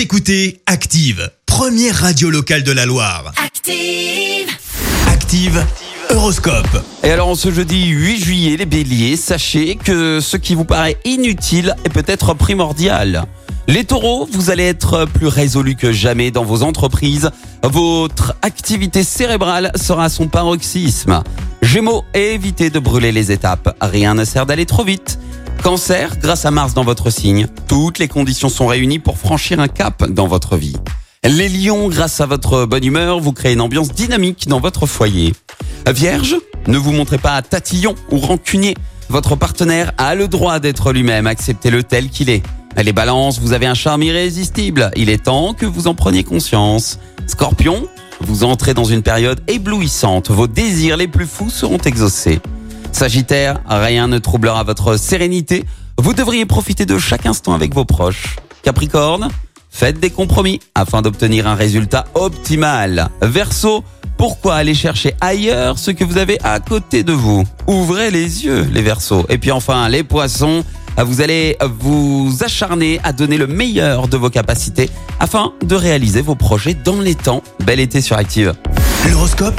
Vous écoutez Active, première radio locale de la Loire. Active. Active, Horoscope. Et alors, en ce jeudi 8 juillet, les béliers, sachez que ce qui vous paraît inutile est peut-être primordial. Les taureaux, vous allez être plus résolus que jamais dans vos entreprises. Votre activité cérébrale sera à son paroxysme. Gémeaux, évitez de brûler les étapes. Rien ne sert d'aller trop vite. Cancer, grâce à Mars dans votre signe, toutes les conditions sont réunies pour franchir un cap dans votre vie. Les lions, grâce à votre bonne humeur, vous créez une ambiance dynamique dans votre foyer. Vierge, ne vous montrez pas tatillon ou rancunier. Votre partenaire a le droit d'être lui-même, acceptez-le tel qu'il est. Les balances, vous avez un charme irrésistible. Il est temps que vous en preniez conscience. Scorpion, vous entrez dans une période éblouissante. Vos désirs les plus fous seront exaucés. Sagittaire, rien ne troublera votre sérénité. Vous devriez profiter de chaque instant avec vos proches. Capricorne, faites des compromis afin d'obtenir un résultat optimal. Verseau, pourquoi aller chercher ailleurs ce que vous avez à côté de vous? Ouvrez les yeux, les Verseaux. Et puis enfin, les Poissons, vous allez vous acharner à donner le meilleur de vos capacités afin de réaliser vos projets dans les temps. Bel été sur Active. L'horoscope